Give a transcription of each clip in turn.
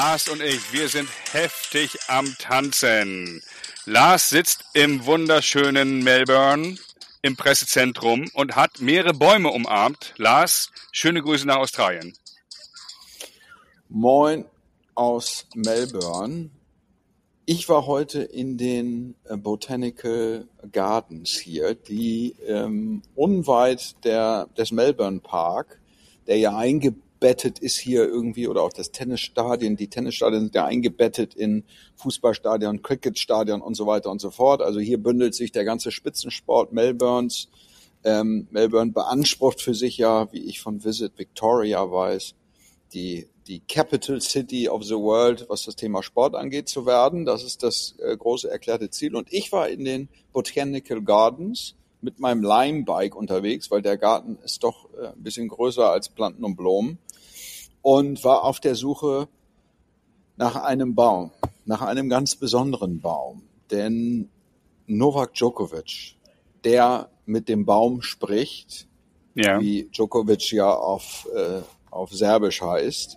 Lars und ich, wir sind heftig am Tanzen. Lars sitzt im wunderschönen Melbourne im Pressezentrum und hat mehrere Bäume umarmt. Lars, schöne Grüße nach Australien. Moin aus Melbourne. Ich war heute in den äh, Botanical Gardens hier, die ähm, unweit der, des Melbourne Park, der ja eingebettet ist hier irgendwie, oder auch das Tennisstadion, die Tennisstadien sind ja eingebettet in Fußballstadion, Cricketstadion und so weiter und so fort. Also hier bündelt sich der ganze Spitzensport Melbournes. Ähm, Melbourne beansprucht für sich ja, wie ich von Visit Victoria weiß, die die Capital City of the World, was das Thema Sport angeht, zu werden. Das ist das äh, große erklärte Ziel. Und ich war in den Botanical Gardens mit meinem Lime-Bike unterwegs, weil der Garten ist doch äh, ein bisschen größer als Planten und Blumen und war auf der Suche nach einem Baum, nach einem ganz besonderen Baum. Denn Novak Djokovic, der mit dem Baum spricht, ja. wie Djokovic ja auf, äh, auf Serbisch heißt,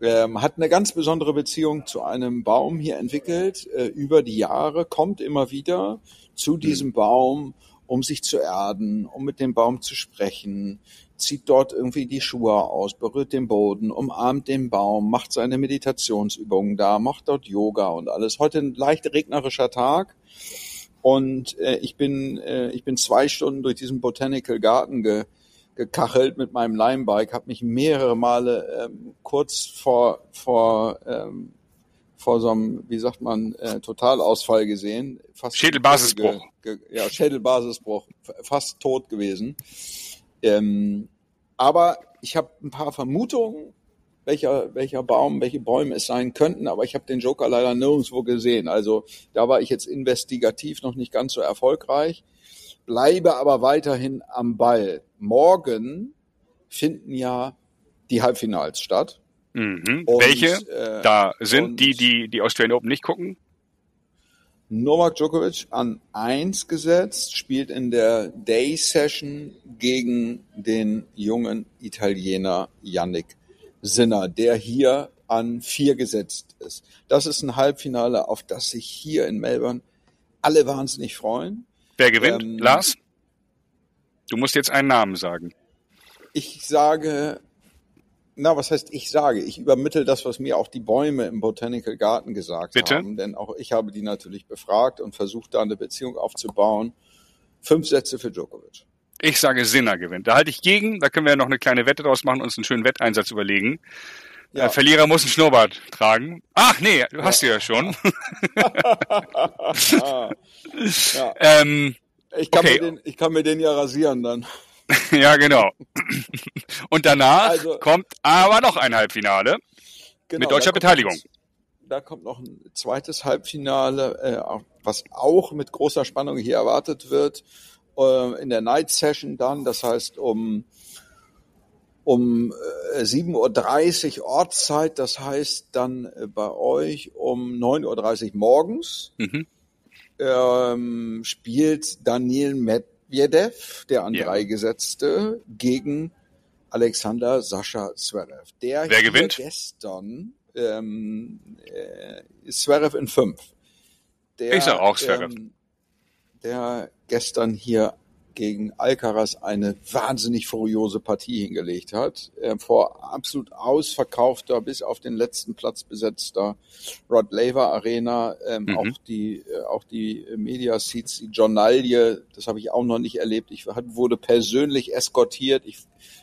ähm, hat eine ganz besondere Beziehung zu einem Baum hier entwickelt äh, über die Jahre, kommt immer wieder zu diesem mhm. Baum, um sich zu erden, um mit dem Baum zu sprechen, zieht dort irgendwie die Schuhe aus, berührt den Boden, umarmt den Baum, macht seine Meditationsübungen da, macht dort Yoga und alles. Heute ein leicht regnerischer Tag. Und äh, ich bin äh, ich bin zwei Stunden durch diesen Botanical Garten ge, gekachelt mit meinem Limebike, habe mich mehrere Male ähm, kurz vor vor ähm, vor so einem, wie sagt man, äh, Totalausfall gesehen. Fast Schädelbasisbruch. Ge, ge, ja, Schädelbasisbruch, fast tot gewesen. Ähm, aber ich habe ein paar Vermutungen, welcher, welcher Baum, welche Bäume es sein könnten, aber ich habe den Joker leider nirgendwo gesehen. Also da war ich jetzt investigativ noch nicht ganz so erfolgreich bleibe aber weiterhin am Ball. Morgen finden ja die Halbfinals statt. Mhm. Und, Welche äh, da sind die, die die Australian Open nicht gucken? Novak Djokovic an eins gesetzt, spielt in der Day Session gegen den jungen Italiener Yannick Sinner, der hier an vier gesetzt ist. Das ist ein Halbfinale, auf das sich hier in Melbourne alle wahnsinnig freuen. Wer gewinnt? Ähm, Lars? Du musst jetzt einen Namen sagen. Ich sage, na, was heißt ich sage? Ich übermittle das, was mir auch die Bäume im Botanical Garden gesagt Bitte? haben. Denn auch ich habe die natürlich befragt und versucht, da eine Beziehung aufzubauen. Fünf Sätze für Djokovic. Ich sage, Sinner gewinnt. Da halte ich gegen. Da können wir ja noch eine kleine Wette draus machen und uns einen schönen Wetteinsatz überlegen. Ja. Der Verlierer muss einen Schnurrbart tragen. Ach nee, du hast ja. ja schon. ja. ähm, ich, kann okay. mir den, ich kann mir den ja rasieren dann. ja, genau. Und danach also, kommt aber noch ein Halbfinale genau, mit deutscher Beteiligung. Jetzt, da kommt noch ein zweites Halbfinale, äh, was auch mit großer Spannung hier erwartet wird. Äh, in der Night Session dann, das heißt um um 7.30 äh, Uhr Ortszeit, das heißt dann äh, bei euch um 9.30 Uhr morgens, mhm. ähm, spielt Daniel Medvedev, der an ja. drei Gesetzte, gegen Alexander Sascha Zverev. Der Wer gewinnt? gestern ähm, äh, Zverev in fünf. Der, ich sag auch Zverev. Ähm, der gestern hier gegen Alcaraz eine wahnsinnig furiose Partie hingelegt hat. Vor absolut ausverkaufter, bis auf den letzten Platz besetzter Rod Laver Arena. Ähm, mhm. Auch die, äh, auch die Media Seats, die Journalie, das habe ich auch noch nicht erlebt. Ich wurde persönlich eskortiert. Ich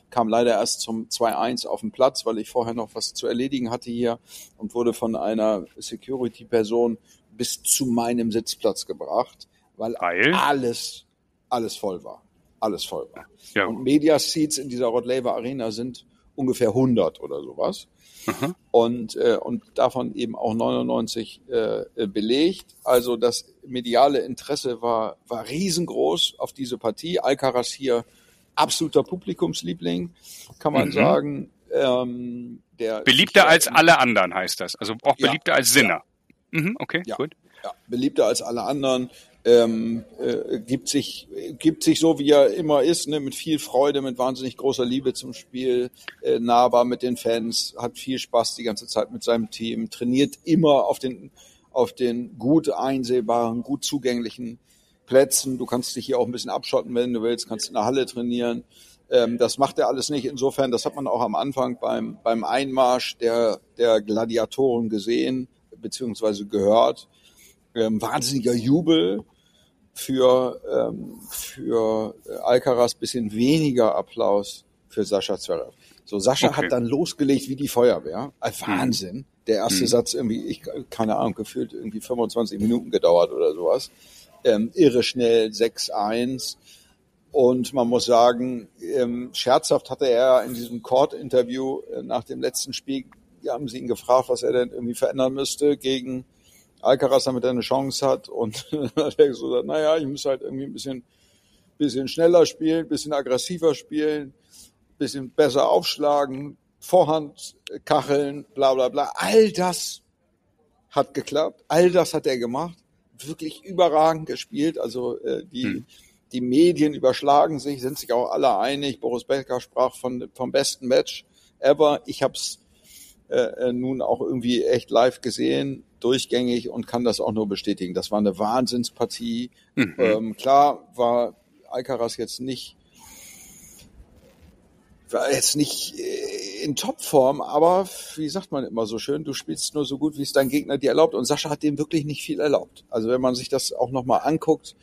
kam leider erst zum 2-1 auf den Platz, weil ich vorher noch was zu erledigen hatte hier und wurde von einer Security-Person bis zu meinem Sitzplatz gebracht, weil Heil. alles alles voll war. Alles voll war. Ja. Und Media Seats in dieser Rod Laver Arena sind ungefähr 100 oder sowas. Mhm. Und, äh, und davon eben auch 99 äh, belegt. Also das mediale Interesse war, war riesengroß auf diese Partie. Alcaraz hier absoluter Publikumsliebling, kann man mhm. sagen. Ähm, der beliebter als alle anderen heißt das. Also auch beliebter ja, als Sinner. Ja. Mhm, okay, ja. gut. Ja, beliebter als alle anderen ähm, äh, gibt sich gibt sich so wie er immer ist, ne, mit viel Freude, mit wahnsinnig großer Liebe zum Spiel, äh, nahbar mit den Fans, hat viel Spaß die ganze Zeit mit seinem Team, trainiert immer auf den auf den gut einsehbaren, gut zugänglichen Plätzen. Du kannst dich hier auch ein bisschen abschotten, wenn du willst, kannst in der Halle trainieren. Ähm, das macht er alles nicht. Insofern, das hat man auch am Anfang beim, beim Einmarsch der, der Gladiatoren gesehen, beziehungsweise gehört. Ähm, wahnsinniger Jubel für, ähm, für Alcaraz, bisschen weniger Applaus für Sascha Zverev. So, Sascha okay. hat dann losgelegt wie die Feuerwehr. Ein Wahnsinn. Der erste hm. Satz irgendwie, ich, keine Ahnung, gefühlt irgendwie 25 Minuten gedauert oder sowas. Ähm, irre schnell, 6-1. Und man muss sagen, ähm, scherzhaft hatte er in diesem Court-Interview äh, nach dem letzten Spiel, haben sie ihn gefragt, was er denn irgendwie verändern müsste gegen Alcaraz, damit er eine Chance hat. Und dann hat er gesagt, naja, ich muss halt irgendwie ein bisschen, bisschen schneller spielen, bisschen aggressiver spielen, bisschen besser aufschlagen, Vorhand kacheln, bla bla bla. All das hat geklappt. All das hat er gemacht. Wirklich überragend gespielt. Also äh, die, hm. die Medien überschlagen sich, sind sich auch alle einig. Boris Becker sprach von, vom besten Match ever. Ich habe es äh, äh, nun auch irgendwie echt live gesehen, durchgängig und kann das auch nur bestätigen. Das war eine Wahnsinnspartie. Mhm. Ähm, klar war Alcaraz jetzt nicht war jetzt nicht äh, in Topform, aber wie sagt man immer so schön, du spielst nur so gut, wie es dein Gegner dir erlaubt. Und Sascha hat dem wirklich nicht viel erlaubt. Also wenn man sich das auch nochmal anguckt,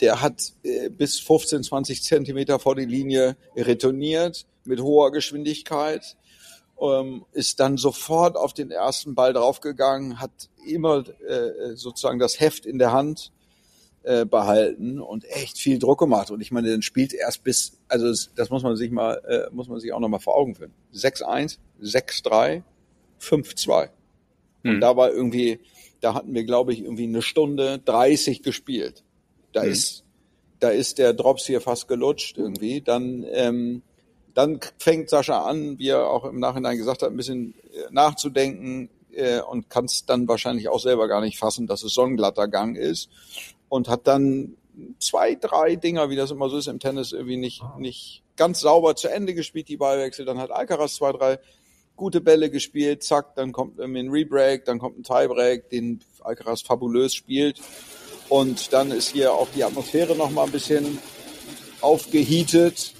der hat äh, bis 15, 20 Zentimeter vor die Linie retourniert mit hoher Geschwindigkeit, ähm, ist dann sofort auf den ersten Ball draufgegangen, hat immer äh, sozusagen das Heft in der Hand äh, behalten und echt viel Druck gemacht. Und ich meine, dann spielt erst bis, also das, muss man sich mal, äh, muss man sich auch nochmal vor Augen führen. 6-1, 6-3, 5-2. Und hm. da war irgendwie, da hatten wir, glaube ich, irgendwie eine Stunde 30 gespielt. Da hm. ist, da ist der Drops hier fast gelutscht irgendwie. Dann, ähm, dann fängt Sascha an, wie er auch im Nachhinein gesagt hat, ein bisschen äh, nachzudenken äh, und kann es dann wahrscheinlich auch selber gar nicht fassen, dass es so ein glatter Gang ist und hat dann zwei, drei Dinger, wie das immer so ist im Tennis, irgendwie nicht, nicht ganz sauber zu Ende gespielt, die Ballwechsel. Dann hat Alcaraz zwei, drei gute Bälle gespielt, zack, dann kommt irgendwie ein Rebreak, dann kommt ein Tiebreak, den Alcaraz fabulös spielt. Und dann ist hier auch die Atmosphäre nochmal ein bisschen aufgehietet.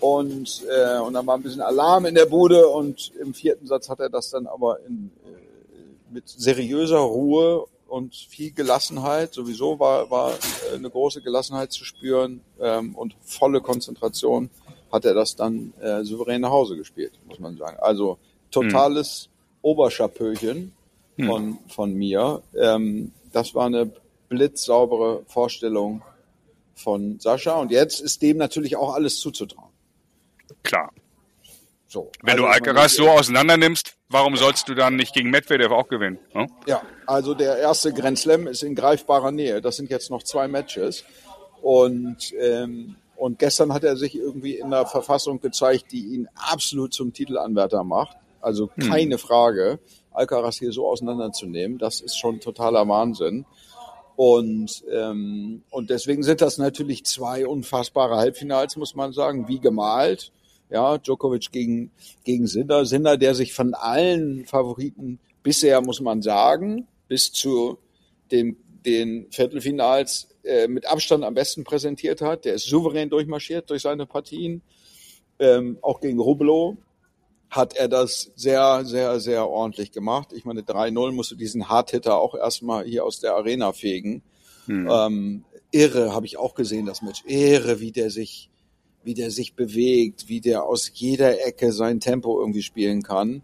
Und, äh, und dann war ein bisschen Alarm in der Bude und im vierten Satz hat er das dann aber in, äh, mit seriöser Ruhe und viel Gelassenheit. Sowieso war, war äh, eine große Gelassenheit zu spüren ähm, und volle Konzentration hat er das dann äh, souverän nach Hause gespielt, muss man sagen. Also totales hm. Oberschapöchen hm. von, von mir. Ähm, das war eine blitzsaubere Vorstellung von Sascha und jetzt ist dem natürlich auch alles zuzutrauen. Klar. So. Wenn also, du Alcaraz so auseinander nimmst, warum sollst du dann nicht gegen Medvedev auch gewinnen? Hm? Ja, also der erste Grand Slam ist in greifbarer Nähe. Das sind jetzt noch zwei Matches. Und, ähm, und gestern hat er sich irgendwie in einer Verfassung gezeigt, die ihn absolut zum Titelanwärter macht. Also hm. keine hm. Frage, Alcaraz hier so auseinanderzunehmen. Das ist schon totaler Wahnsinn. Und, ähm, und deswegen sind das natürlich zwei unfassbare Halbfinals, muss man sagen, wie gemalt. Ja, Djokovic gegen, gegen Sinner. Sinner, der sich von allen Favoriten bisher, muss man sagen, bis zu dem, den Viertelfinals äh, mit Abstand am besten präsentiert hat. Der ist souverän durchmarschiert durch seine Partien. Ähm, auch gegen Rublo hat er das sehr, sehr, sehr ordentlich gemacht. Ich meine, 3-0 musste diesen Hardhitter auch erstmal hier aus der Arena fegen. Hm. Ähm, irre, habe ich auch gesehen, das Match. Irre, wie der sich wie der sich bewegt, wie der aus jeder Ecke sein Tempo irgendwie spielen kann.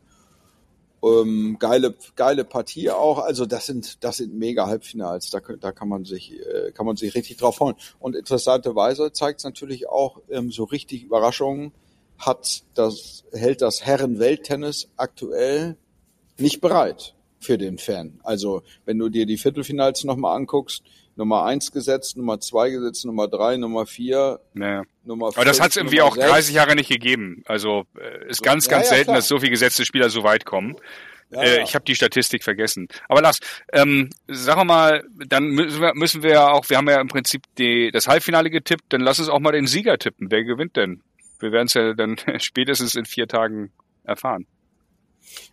Ähm, geile, geile Partie auch. Also das sind, das sind mega Halbfinals. Da, da kann man sich, äh, kann man sich richtig drauf freuen. Und interessanterweise zeigt es natürlich auch ähm, so richtig Überraschungen. Hat das, hält das Herren-Welttennis aktuell nicht bereit für den Fan. Also wenn du dir die Viertelfinals nochmal anguckst, Nummer eins gesetzt, Nummer zwei gesetzt, Nummer drei, Nummer vier, naja. Nummer fünf, Aber das hat es irgendwie Nummer auch 30 Jahre nicht gegeben. Also äh, ist ganz, ganz ja, selten, klar. dass so viele gesetzte Spieler so weit kommen. Ja, äh, ja. Ich habe die Statistik vergessen. Aber Lars, ähm, wir mal, dann müssen wir, müssen wir ja auch, wir haben ja im Prinzip die, das Halbfinale getippt, dann lass uns auch mal den Sieger tippen. Wer gewinnt denn? Wir werden es ja dann spätestens in vier Tagen erfahren.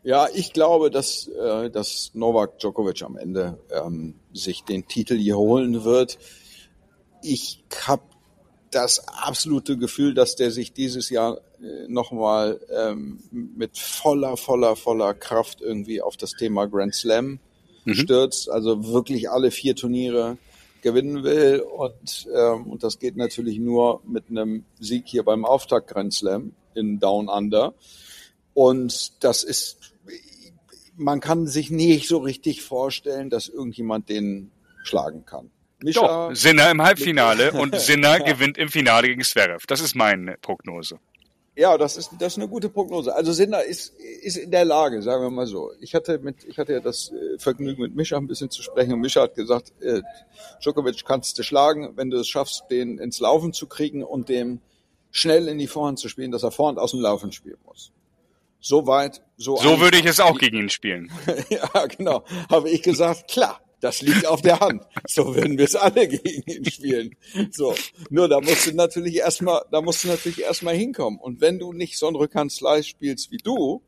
Ja, ich glaube, dass, äh, dass Novak Djokovic am Ende ähm, sich den Titel hier holen wird. Ich habe das absolute Gefühl, dass der sich dieses Jahr äh, nochmal ähm, mit voller, voller, voller Kraft irgendwie auf das Thema Grand Slam mhm. stürzt. Also wirklich alle vier Turniere gewinnen will. Und, ähm, und das geht natürlich nur mit einem Sieg hier beim Auftakt Grand Slam in Down Under. Und das ist, man kann sich nicht so richtig vorstellen, dass irgendjemand den schlagen kann. Mischa, Doch, Sinner im Halbfinale und Sinner gewinnt im Finale gegen Zverev. Das ist meine Prognose. Ja, das ist, das ist eine gute Prognose. Also Sinner ist, ist in der Lage, sagen wir mal so. Ich hatte mit, ich hatte ja das äh, Vergnügen, mit Mischa ein bisschen zu sprechen und Mischa hat gesagt, äh, Djokovic kannst du schlagen, wenn du es schaffst, den ins Laufen zu kriegen und dem schnell in die Vorhand zu spielen, dass er Vorhand aus dem Laufen spielen muss. So weit, so So würde ich es auch gegen ihn spielen. ja, genau. Habe ich gesagt, klar. Das liegt auf der Hand. So würden wir es alle gegen ihn spielen. So. Nur da musst du natürlich erstmal, da musst du natürlich erstmal hinkommen. Und wenn du nicht so einen Rückhand-Slice spielst wie du,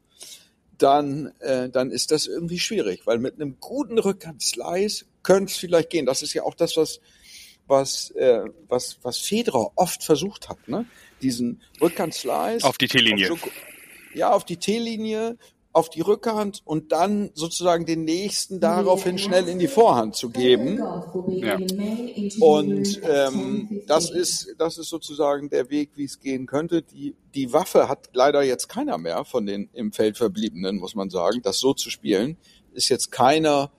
dann, äh, dann ist das irgendwie schwierig, weil mit einem guten Rückhand-Slice könnte es vielleicht gehen. Das ist ja auch das, was, was, äh, was, was Federer oft versucht hat, ne? Diesen Rückhand-Slice. Auf die T-Linie. Ja, auf die T-Linie auf die Rückhand und dann sozusagen den nächsten daraufhin schnell in die Vorhand zu geben. Ja. Und ähm, das ist das ist sozusagen der Weg, wie es gehen könnte. Die die Waffe hat leider jetzt keiner mehr von den im Feld verbliebenen, muss man sagen. Das so zu spielen ist jetzt keiner,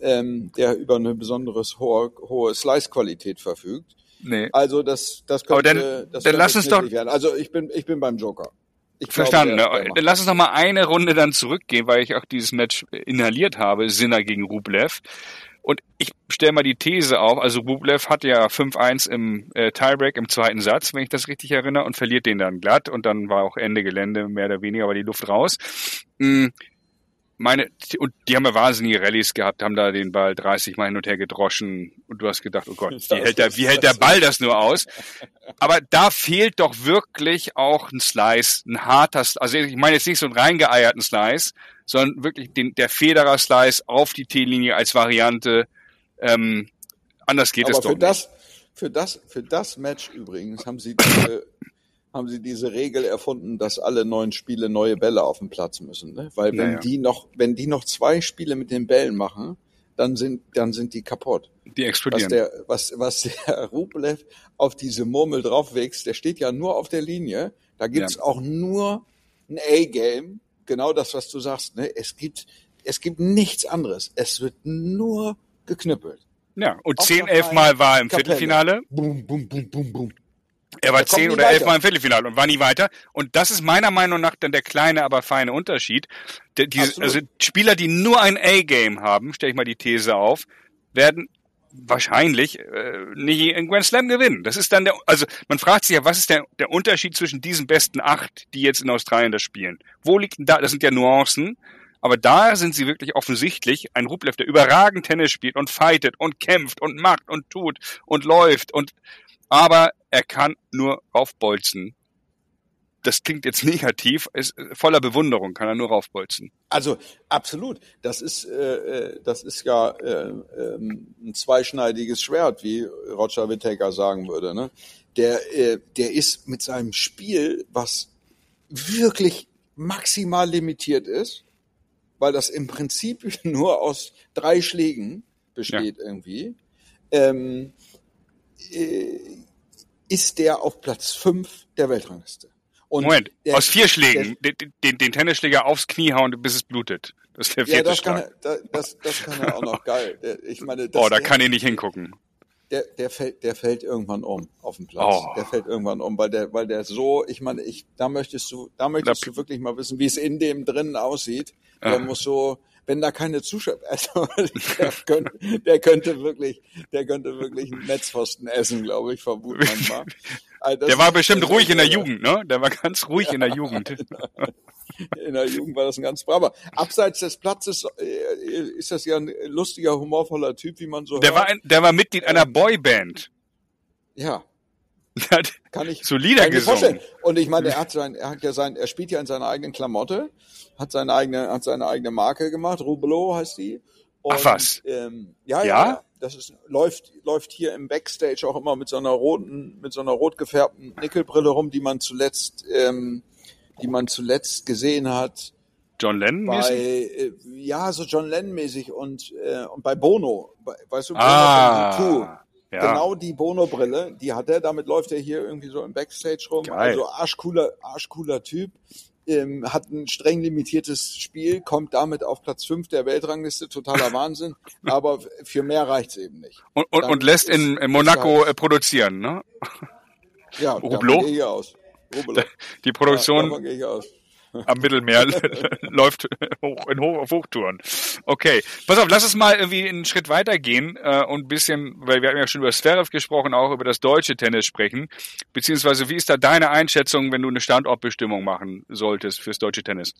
ähm, der über eine besonderes hohe, hohe Slice-Qualität verfügt. Nee. Also das das könnte, Aber dann, das dann lass uns doch werden. Also ich bin ich bin beim Joker. Ich Verstanden. Glaube, Lass uns noch mal eine Runde dann zurückgehen, weil ich auch dieses Match inhaliert habe, Sinner gegen Rublev. Und ich stelle mal die These auf, also Rublev hat ja 5-1 im äh, Tiebreak im zweiten Satz, wenn ich das richtig erinnere, und verliert den dann glatt und dann war auch Ende Gelände, mehr oder weniger war die Luft raus. Mhm meine, und die haben ja wahnsinnige Rallyes gehabt, haben da den Ball 30 Mal hin und her gedroschen und du hast gedacht, oh Gott, wie hält der, wie hält der Ball das nur aus? Aber da fehlt doch wirklich auch ein Slice, ein harter, also ich meine jetzt nicht so einen reingeeierten Slice, sondern wirklich den, der Federer-Slice auf die T-Linie als Variante. Ähm, anders geht Aber es doch für nicht. Das, für das, für das Match übrigens haben sie diese haben sie diese Regel erfunden, dass alle neun Spiele neue Bälle auf dem Platz müssen. Ne? Weil wenn naja. die noch, wenn die noch zwei Spiele mit den Bällen machen, dann sind, dann sind die kaputt. Die explodieren. Was der, was, was der Rublev auf diese Murmel draufwächst, der steht ja nur auf der Linie. Da gibt's ja. auch nur ein A-Game. Genau das, was du sagst. Ne? Es gibt, es gibt nichts anderes. Es wird nur geknüppelt. Ja, und zehn, elf Mal war im Kapelle. Viertelfinale. Bum, bum, bum, bum, bum. Er war zehn oder elf Mal im Viertelfinale und war nie weiter. Und das ist meiner Meinung nach dann der kleine, aber feine Unterschied. Die, die, also Spieler, die nur ein A-Game haben, stelle ich mal die These auf, werden wahrscheinlich äh, nicht in Grand Slam gewinnen. Das ist dann der, also man fragt sich ja, was ist der, der Unterschied zwischen diesen besten acht, die jetzt in Australien das spielen? Wo liegt denn da, das sind ja Nuancen, aber da sind sie wirklich offensichtlich ein Rublev, der überragend Tennis spielt und fightet und kämpft und macht und tut und läuft und aber er kann nur raufbolzen. Das klingt jetzt negativ, ist voller Bewunderung kann er nur raufbolzen. Also absolut, das ist äh, äh das ist ja äh, äh, ein zweischneidiges Schwert, wie Roger Whittaker sagen würde. Ne? Der äh, der ist mit seinem Spiel, was wirklich maximal limitiert ist, weil das im Prinzip nur aus drei Schlägen besteht ja. irgendwie. Ähm, äh, ist der auf Platz 5 der Weltrangliste. Und Moment, der, aus vier Schlägen, der, den, den, den Tennisschläger aufs Knie hauen, bis es blutet. Das ist der vierte ja, das Kann er, das, das kann er auch noch geil. Ich meine, das, oh, da kann ich nicht hingucken. Der, der fällt, der fällt irgendwann um auf dem Platz. Oh. Der fällt irgendwann um, weil der, weil der so, ich meine, ich, da möchtest du, da möchtest da, du wirklich mal wissen, wie es in dem drinnen aussieht. Der ah. muss so, wenn da keine Zuschauer, also der könnte, der könnte wirklich, der könnte wirklich einen Netzpfosten essen, glaube ich, vermuten manchmal. Also der war bestimmt ruhig in der Jugend, ne? Der war ganz ruhig in der Jugend. in der Jugend war das ein ganz braver. Abseits des Platzes äh, ist das ja ein lustiger, humorvoller Typ, wie man so Der hört. war ein, der war Mitglied einer ähm, Boyband. Ja. kann ich solider kann ich gesungen. Und ich meine, er hat sein, er hat ja sein, er spielt ja in seiner eigenen Klamotte, hat seine eigene, hat seine eigene Marke gemacht. Rubelo heißt die. Und, Ach was? Ähm, ja, ja, ja, das ist, läuft, läuft hier im Backstage auch immer mit so einer roten, mit so einer rot gefärbten Nickelbrille rum, die man zuletzt, ähm, die man zuletzt gesehen hat. John Lennon bei, äh, ja, so John Lennon mäßig und äh, und bei Bono, bei, weißt du, ah, Bono ja. genau die Bono Brille, die hat er, damit läuft er hier irgendwie so im Backstage rum, Geil. also arschcooler arschcooler Typ ähm, hat ein streng limitiertes Spiel, kommt damit auf Platz 5 der Weltrangliste, totaler Wahnsinn, aber für mehr reicht's eben nicht. Und, und, und lässt in, in Monaco halt, produzieren, ne? Ja, Rublo? gehe ich aus. Rublo. Die Produktion ja, gehe ich aus am Mittelmeer läuft hoch, in hoch, auf Hochtouren. Okay, pass auf, lass uns mal irgendwie einen Schritt weitergehen äh, und ein bisschen, weil wir haben ja schon über Zverev gesprochen, auch über das deutsche Tennis sprechen. Beziehungsweise, wie ist da deine Einschätzung, wenn du eine Standortbestimmung machen solltest fürs deutsche Tennis?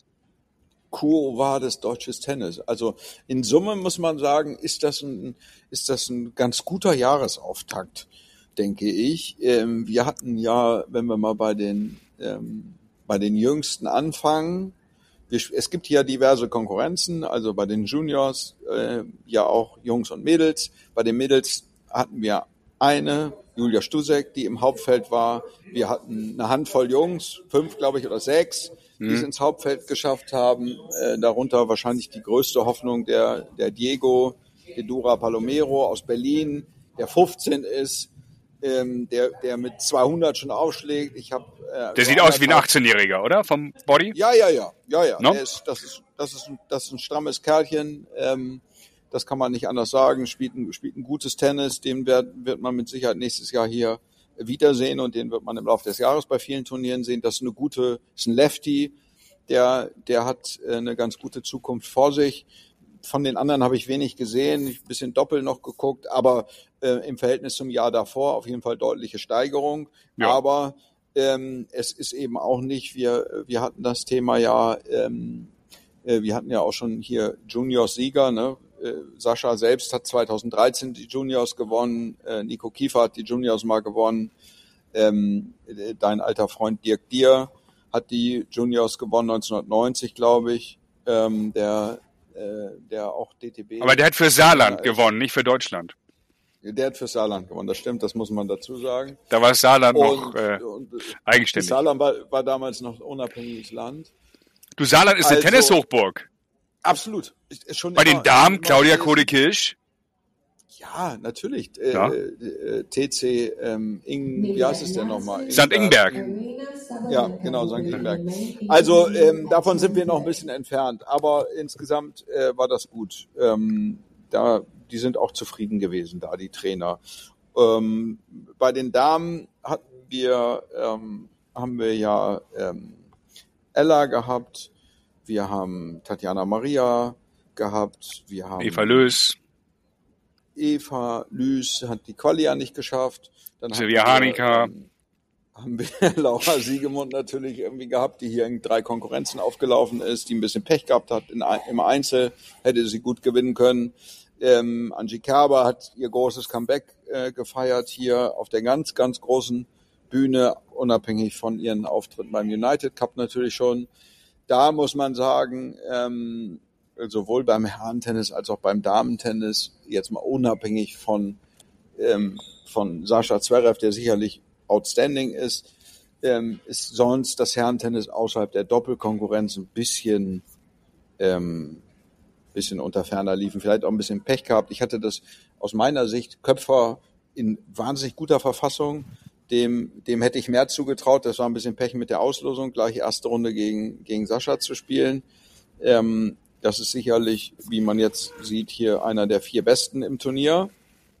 Cool war das deutsches Tennis. Also in Summe muss man sagen, ist das ein, ist das ein ganz guter Jahresauftakt, denke ich. Ähm, wir hatten ja, wenn wir mal bei den ähm, bei den Jüngsten anfangen. Wir, es gibt hier diverse Konkurrenzen, also bei den Juniors äh, ja auch Jungs und Mädels. Bei den Mädels hatten wir eine, Julia Stusek, die im Hauptfeld war. Wir hatten eine Handvoll Jungs, fünf, glaube ich, oder sechs, die mhm. es ins Hauptfeld geschafft haben. Äh, darunter wahrscheinlich die größte Hoffnung der, der Diego Edura Palomero aus Berlin, der 15 ist ähm, der, der mit 200 schon aufschlägt. Ich habe. Äh, der sieht aus wie ein 18-Jähriger, oder? Vom Body? Ja, ja, ja, ja, ja. No? Ist, das ist, das ist, das ist ein strammes Kerlchen. Ähm, das kann man nicht anders sagen. Spielt ein, spielt ein gutes Tennis. Den wird, wird man mit Sicherheit nächstes Jahr hier wiedersehen und den wird man im Laufe des Jahres bei vielen Turnieren sehen. Das ist eine gute, ist ein Lefty. Der, der hat äh, eine ganz gute Zukunft vor sich von den anderen habe ich wenig gesehen, ein bisschen doppelt noch geguckt, aber äh, im Verhältnis zum Jahr davor auf jeden Fall deutliche Steigerung. Ja. Aber ähm, es ist eben auch nicht, wir, wir hatten das Thema ja, ähm, äh, wir hatten ja auch schon hier Juniors-Sieger, ne? Äh, Sascha selbst hat 2013 die Juniors gewonnen, äh, Nico Kiefer hat die Juniors mal gewonnen, ähm, dein alter Freund Dirk Dier hat die Juniors gewonnen 1990, glaube ich. Ähm, der der auch DTB. Aber der hat für Saarland äh, gewonnen, nicht für Deutschland. Der hat für Saarland gewonnen, das stimmt, das muss man dazu sagen. Da war Saarland und, noch äh, und, eigenständig. Saarland war, war damals noch unabhängiges Land. Du, Saarland ist also, eine Tennishochburg. Absolut. Schon Bei immer, den Damen, Claudia Kohde-Kirsch. Ja, natürlich. Äh, ja. Äh, TC ähm, Ing, wie heißt es denn nochmal? St. Ingberg. Ja, genau, St. Ingberg. Also ähm, davon sind wir noch ein bisschen entfernt, aber insgesamt äh, war das gut. Ähm, da, die sind auch zufrieden gewesen, da die Trainer. Ähm, bei den Damen hatten wir, ähm, haben wir ja ähm, Ella gehabt, wir haben Tatjana Maria gehabt, wir haben Eva Lös. Eva Lüß hat die Quali ja nicht geschafft. Dann Silvia Hanika. Ähm, haben wir Laura Siegemund natürlich irgendwie gehabt, die hier in drei Konkurrenzen aufgelaufen ist, die ein bisschen Pech gehabt hat in, im Einzel, hätte sie gut gewinnen können. Ähm, Angie Kerber hat ihr großes Comeback äh, gefeiert hier auf der ganz, ganz großen Bühne, unabhängig von ihren Auftritten beim United Cup natürlich schon. Da muss man sagen, ähm, sowohl beim Herrentennis als auch beim Damentennis, jetzt mal unabhängig von, ähm, von Sascha Zverev, der sicherlich outstanding ist, ähm, ist sonst das Herrentennis außerhalb der Doppelkonkurrenz ein bisschen, ähm, bisschen unter ferner liefen, vielleicht auch ein bisschen Pech gehabt. Ich hatte das aus meiner Sicht Köpfer in wahnsinnig guter Verfassung. Dem, dem hätte ich mehr zugetraut. Das war ein bisschen Pech mit der Auslosung, gleich erste Runde gegen, gegen Sascha zu spielen. Ähm, das ist sicherlich, wie man jetzt sieht, hier einer der vier Besten im Turnier.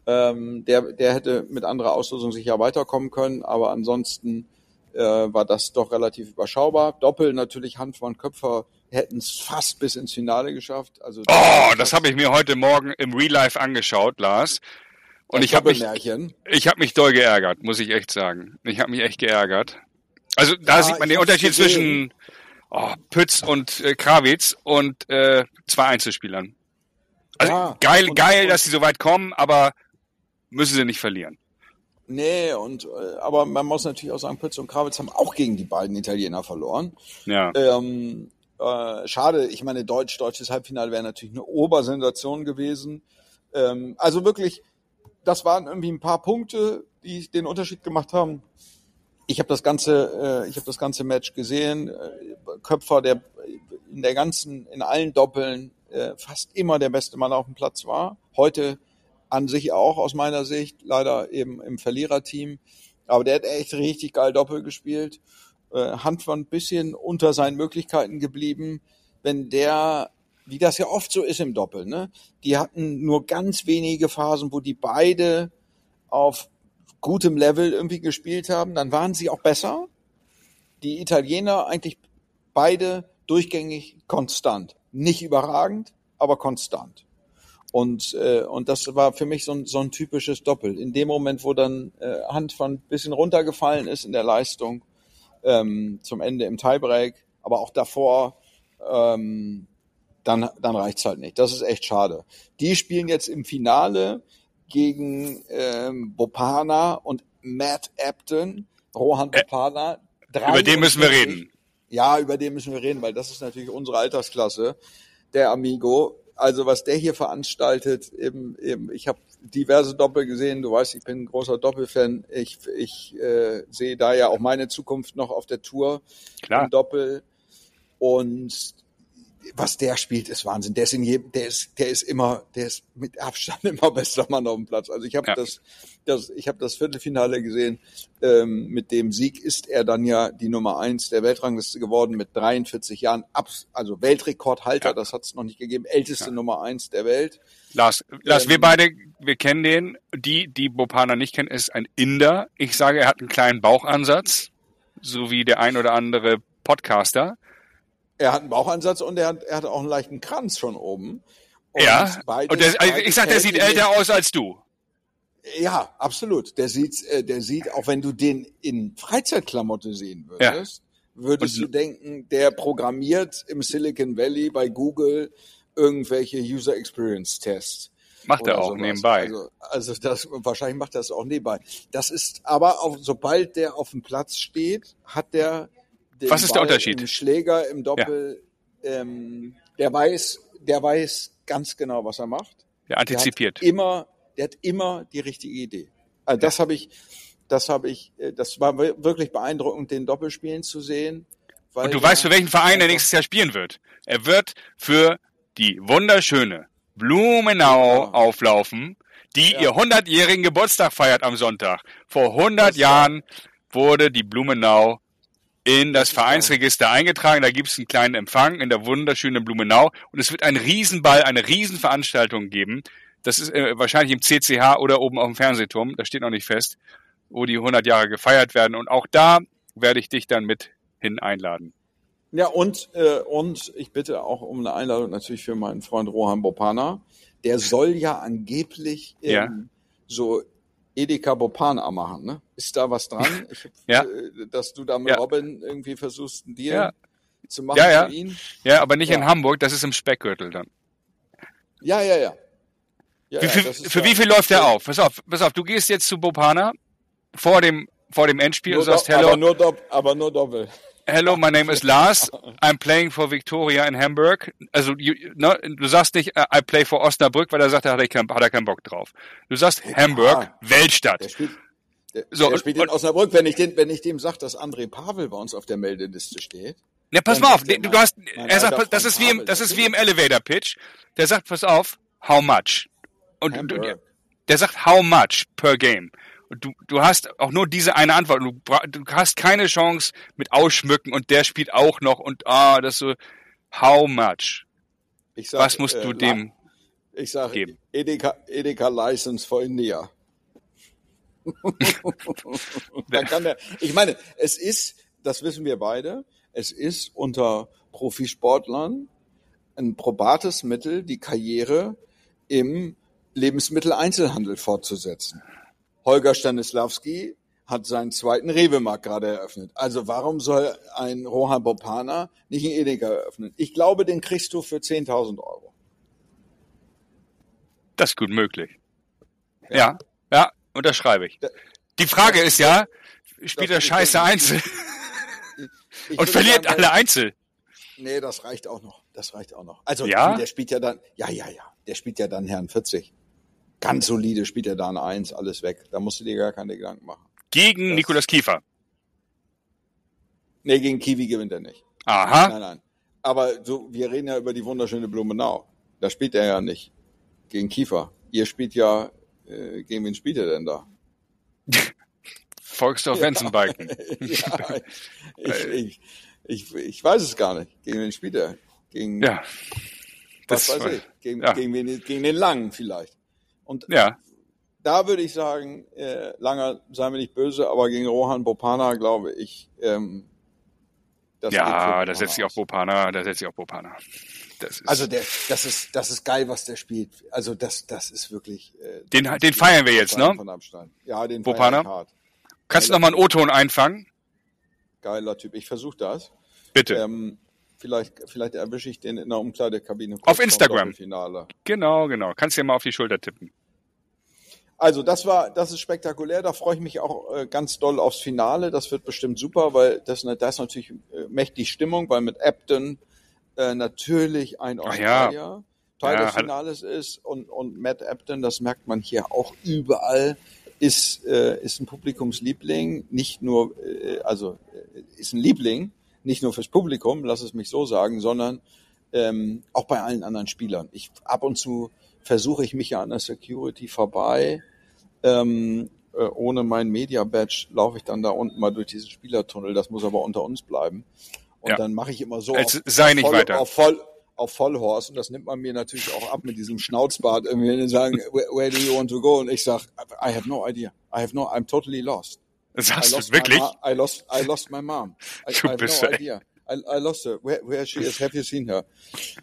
Ähm, der, der hätte mit anderer Auslosung sicher weiterkommen können, aber ansonsten äh, war das doch relativ überschaubar. Doppel natürlich Hand von Köpfer hätten es fast bis ins Finale geschafft. Also oh, das habe ich mir heute Morgen im Real Life angeschaut, Lars. Und ich habe mich, ich habe mich doll geärgert, muss ich echt sagen. Ich habe mich echt geärgert. Also da ja, sieht man den Unterschied zwischen oh, Pütz und äh, Krawitz und äh, zwei Einzelspielern. Also ja, geil, geil, dass sie so weit kommen, aber müssen sie nicht verlieren. Nee, und äh, aber man muss natürlich auch sagen, Pütz und Krawitz haben auch gegen die beiden Italiener verloren. Ja. Ähm, äh, schade, ich meine, Deutsch, deutsches Halbfinale wäre natürlich eine Obersensation gewesen. Ähm, also wirklich, das waren irgendwie ein paar Punkte, die den Unterschied gemacht haben. Ich habe das ganze, äh, ich habe das ganze Match gesehen. Äh, Köpfer, der in der ganzen, in allen Doppeln äh, fast immer der beste Mann auf dem Platz war. Heute an sich auch aus meiner Sicht, leider eben im Verliererteam. Aber der hat echt richtig geil Doppel gespielt. Äh, Hand war ein bisschen unter seinen Möglichkeiten geblieben. Wenn der wie das ja oft so ist im Doppel, ne? Die hatten nur ganz wenige Phasen, wo die beide auf gutem Level irgendwie gespielt haben, dann waren sie auch besser. Die Italiener eigentlich beide durchgängig konstant. Nicht überragend, aber konstant. Und, äh, und das war für mich so ein, so ein typisches Doppel. In dem Moment, wo dann äh, Hand von bisschen runtergefallen ist in der Leistung, ähm, zum Ende im Tiebreak, aber auch davor, ähm, dann, dann reicht's halt nicht. Das ist echt schade. Die spielen jetzt im Finale gegen ähm, Bopana und Matt Apton, Rohan Bopana. Äh, über den müssen wir reden. Ja, über den müssen wir reden, weil das ist natürlich unsere Altersklasse, der Amigo. Also was der hier veranstaltet, eben, eben ich habe diverse Doppel gesehen. Du weißt, ich bin ein großer Doppelfan. Ich, ich äh, sehe da ja auch meine Zukunft noch auf der Tour Klar. im Doppel. Und was der spielt, ist Wahnsinn. Der ist in jedem, der ist, der ist immer, der ist mit Abstand immer bester Mann auf dem Platz. Also ich habe ja. das, das, ich habe das Viertelfinale gesehen. Ähm, mit dem Sieg ist er dann ja die Nummer eins der Weltrangliste geworden mit 43 Jahren. Abs also Weltrekordhalter, ja. das hat es noch nicht gegeben. Älteste ja. Nummer eins der Welt. Lars, Lars, ähm, wir beide, wir kennen den. Die, die Bopana nicht kennen, ist ein Inder. Ich sage, er hat einen kleinen Bauchansatz, so wie der ein oder andere Podcaster. Er hat einen Bauchansatz und er hat, er hat auch einen leichten Kranz schon oben. Und ja, und der, also ich sag, der sieht älter aus als du. Ja, absolut. Der sieht, äh, der sieht, auch wenn du den in Freizeitklamotte sehen würdest, ja. würdest und, du denken, der programmiert im Silicon Valley bei Google irgendwelche User Experience Tests. Macht er auch sowas. nebenbei. Also, also das, wahrscheinlich macht er das auch nebenbei. Das ist aber auch, sobald der auf dem Platz steht, hat der was ist Ball der Unterschied? Im Schläger im Doppel, ja. ähm, der weiß, der weiß ganz genau, was er macht. Der antizipiert. Der immer, der hat immer die richtige Idee. Also das habe ich, das habe ich, äh, das war wirklich beeindruckend, den Doppelspielen zu sehen. Und du weißt, für welchen Verein er nächstes Jahr spielen wird. Er wird für die wunderschöne Blumenau ja. auflaufen, die ja. ihr 100-jährigen Geburtstag feiert am Sonntag. Vor 100 das Jahren wurde die Blumenau in das Vereinsregister eingetragen. Da gibt es einen kleinen Empfang in der wunderschönen Blumenau und es wird einen Riesenball, eine Riesenveranstaltung geben. Das ist äh, wahrscheinlich im CCH oder oben auf dem Fernsehturm, das steht noch nicht fest, wo die 100 Jahre gefeiert werden. Und auch da werde ich dich dann mit hin einladen. Ja, und, äh, und ich bitte auch um eine Einladung natürlich für meinen Freund Rohan Bopana. Der soll ja angeblich ja. so Edeka Bopana machen, ne? Ist da was dran? Ich, ja. Äh, dass du da mit ja. Robin irgendwie versuchst, einen Deal ja. zu machen ja, ja. für ihn? Ja, aber nicht in Hamburg, das ist im Speckgürtel dann. Ja, ja, ja. für, für, für wie viel läuft der auf? Pass auf, pass auf, du gehst jetzt zu Bopana vor dem, vor dem Endspiel nur und sagst Hello. Aber nur, aber nur Doppel. Hello, my name is Lars. I'm playing for Victoria in Hamburg. Also you, ne, du sagst nicht, uh, I play for Osnabrück, weil er sagt, da hat er, kein, hat er keinen Bock drauf. Du sagst ja, Hamburg, Weltstadt. Der spielt, der, so, der spielt und, in Osnabrück. Wenn ich, den, wenn ich dem sage, dass André Pavel bei uns auf der Meldeliste steht. Ja, pass mal auf. Du, du hast, er sagt, das ist wie im, das ist wie im Elevator Pitch. Der sagt, pass auf, how much? Und du, der sagt, how much per game? Und du, du hast auch nur diese eine Antwort. Du, du hast keine Chance mit Ausschmücken und der spielt auch noch und ah, das so, how much? Sag, Was musst äh, du dem ich sage geben? Edeka, Edeka License for India. Dann kann der, ich meine, es ist, das wissen wir beide, es ist unter Profisportlern ein probates Mittel, die Karriere im Lebensmitteleinzelhandel fortzusetzen. Holger Stanislawski hat seinen zweiten Rewe-Markt gerade eröffnet. Also warum soll ein Rohan Bopana nicht einen Edeka eröffnen? Ich glaube, den kriegst du für 10.000 Euro. Das ist gut möglich. Ja, ja, unterschreibe ich. Die Frage ist ja, spielt er scheiße Einzel Ich und verliert sagen, alle Einzel? Nee, das reicht auch noch. Das reicht auch noch. Also Ja? der spielt ja dann, ja, ja, ja, der spielt ja dann Herrn 40. Ganz solide spielt er da ein Eins, alles weg. Da musst du dir gar keine Gedanken machen. Gegen Das- Nikolas Kiefer. Nee, gegen Kiwi gewinnt er nicht. Aha. Nein, nein. Aber so, wir reden ja über die wunderschöne Blumenau. Da spielt er ja nicht gegen Kiefer. Ihr spielt ja, äh, gegen wen spielt er denn da? Volksdorf Wenzenbalken. ja, ich, ich, ich, ich weiß es gar nicht. Gegen wen spielt er? Gegen, Ja. was das weiß ich? Gegen, ja. gegen, wen, gegen den Langen vielleicht. Und Ja. da würde ich sagen, äh, Langer, sei mir nicht böse, aber gegen Rohan Bopana glaube ich, ähm, das Ja, da setzt sich auch. Bopana, da setzt sich auch Bopana. Das ist, Also der, das ist, das ist geil, was der spielt. Also das, das ist wirklich. Äh, Den- den feiern wir jetzt, ne? Von Abstein. Ja, den Bopana? feiern kannst du noch mal einen O-Ton einfangen? Geiler Typ. Ich versuche das. Bitte. Ähm, vielleicht, vielleicht erwische ich den in der Umkleidekabine. kurz Auf Instagram. Genau, genau. Kannst dir mal auf die Schulter tippen. Also das war, das ist spektakulär. Da freue ich mich auch äh, ganz doll aufs Finale. Das wird bestimmt super, weil das, da ist natürlich äh, mächtig Stimmung, weil mit Abden äh, natürlich ein Ach ja. Australier Teil Ja, des Finales ist und, und Matt Abden, das merkt man hier auch überall, ist, äh, ist ein Publikumsliebling, nicht nur, äh, also äh, ist ein Liebling, nicht nur fürs Publikum, lass es mich so sagen, sondern ähm, auch bei allen anderen Spielern. Ich ab und zu versuche ich mich ja an der Security vorbei. Ähm, äh, ohne mein Media Badge laufe ich dann da unten mal durch diesen Spielertunnel. Das muss aber unter uns bleiben. Und Ja. dann mache ich immer so Jetzt sei nicht voll, weiter. auf voll auf Vollhorst und das nimmt man mir natürlich auch ab mit diesem Schnauzbart irgendwie wenn die sagen where, where do you want to go und ich sag I have no idea I have no I'm totally lost Sagst du wirklich? I lost I lost my mom I, Du I bist no idea I, I lost her where, where she is have you seen her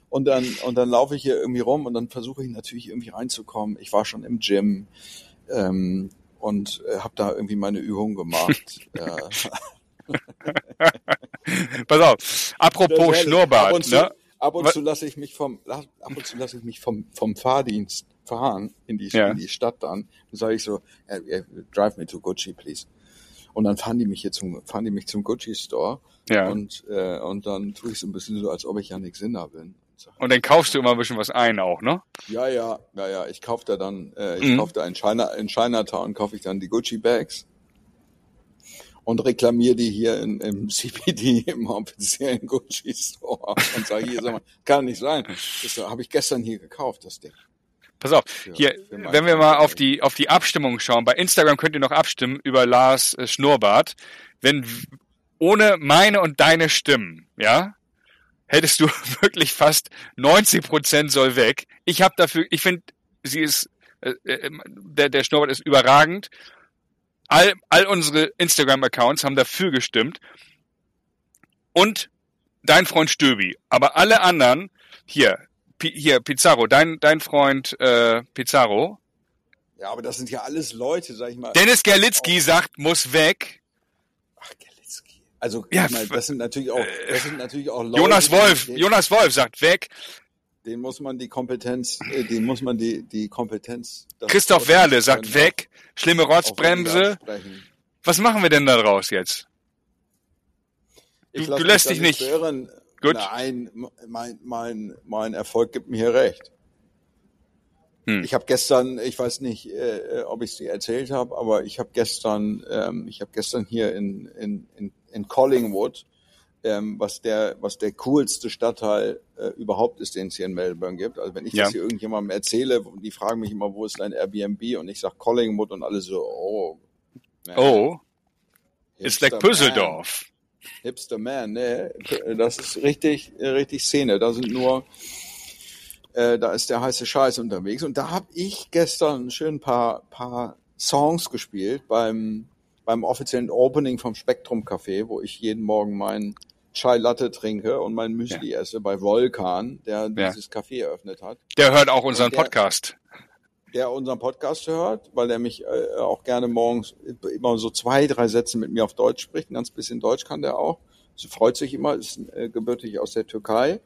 und dann und dann laufe ich hier irgendwie rum und dann versuche ich natürlich irgendwie reinzukommen ich war schon im Gym ähm, und äh, habe da irgendwie meine Übungen gemacht Pass auf. Apropos herrlich. Ab Schnurrbart, und zu, ne? ab und zu lasse ich mich vom ab und zu lasse ich mich vom vom Fahrdienst fahren in die Ja. in die Stadt dann. Dann sage ich so, äh, äh, drive me to Gucci please. Und dann fahren die mich hier zum fahren die mich zum Gucci Store Ja. und äh, und dann tue ich so ein bisschen so, als ob ich Yannick Sinner bin. Und dann kaufst du immer ein bisschen was ein auch, ne? Ja, ja, ja, ja. Ich kaufe da dann, äh, ich Mhm. kaufe da in China, in Chinatown kaufe ich dann die Gucci Bags und reklamiere die hier in, im CBD im offiziellen Gucci Store und sage hier, sag mal, kann nicht sein. Das habe ich gestern hier gekauft, das Ding. Pass auf, hier, wenn wir mal auf die, auf die Abstimmung schauen, bei Instagram könnt ihr noch abstimmen über Lars äh, Schnurrbart. Wenn ohne meine und deine Stimmen, ja, hättest du wirklich fast 90 Prozent soll weg. Ich habe dafür, ich finde, sie ist, äh, äh, der, der Schnurrbart ist überragend. All, all unsere Instagram-Accounts haben dafür gestimmt. Und dein Freund Stöbi. Aber alle anderen, hier, Pi- hier, Pizarro, dein, dein Freund äh, Pizarro. Ja, aber das sind ja alles Leute, sag ich mal. Dennis Gerlitzki sagt, muss weg. Ach, Gerlitzki. Also, Ja, meine, das sind natürlich auch, das sind natürlich auch Leute. Jonas Wolf, denen- Jonas Wolf sagt weg. Den muss man die Kompetenz, äh, den muss man die, die Kompetenz. Christoph Werle sagt weg. Schlimme Rotzbremse. Was machen wir denn da draus jetzt? Du- du lässt dich nicht- beirren. Gut. Nein, mein, mein, mein Erfolg gibt mir hier recht. Hm. Ich habe gestern, ich weiß nicht, äh, ob ich es dir erzählt habe, aber ich habe gestern, ähm, ich habe gestern hier in, in, in, in Collingwood, ähm, was der, was der coolste Stadtteil äh, überhaupt ist, den es hier in Melbourne gibt. Also wenn ich Ja. das hier irgendjemandem erzähle, die fragen mich immer, wo ist dein Airbnb? Und ich sag Collingwood und alle so, oh. man, Oh, ist like. Püsseldorf. Hipster Man, ne? Das ist richtig, richtig Szene. Da sind nur, äh, da ist der heiße Scheiß unterwegs. Und da habe ich gestern schön ein paar, paar Songs gespielt beim, beim offiziellen Opening vom Spektrum Café, wo ich jeden Morgen meinen Chai Latte trinke und mein Müsli esse bei Volkan, der Ja. dieses Café eröffnet hat. Der hört auch unseren der- Podcast. Der unseren Podcast hört, weil er mich äh, auch gerne morgens immer so zwei, drei Sätze mit mir auf Deutsch spricht. Ein ganz bisschen Deutsch kann der auch. Sie freut sich immer, ist äh, gebürtig aus der Türkei.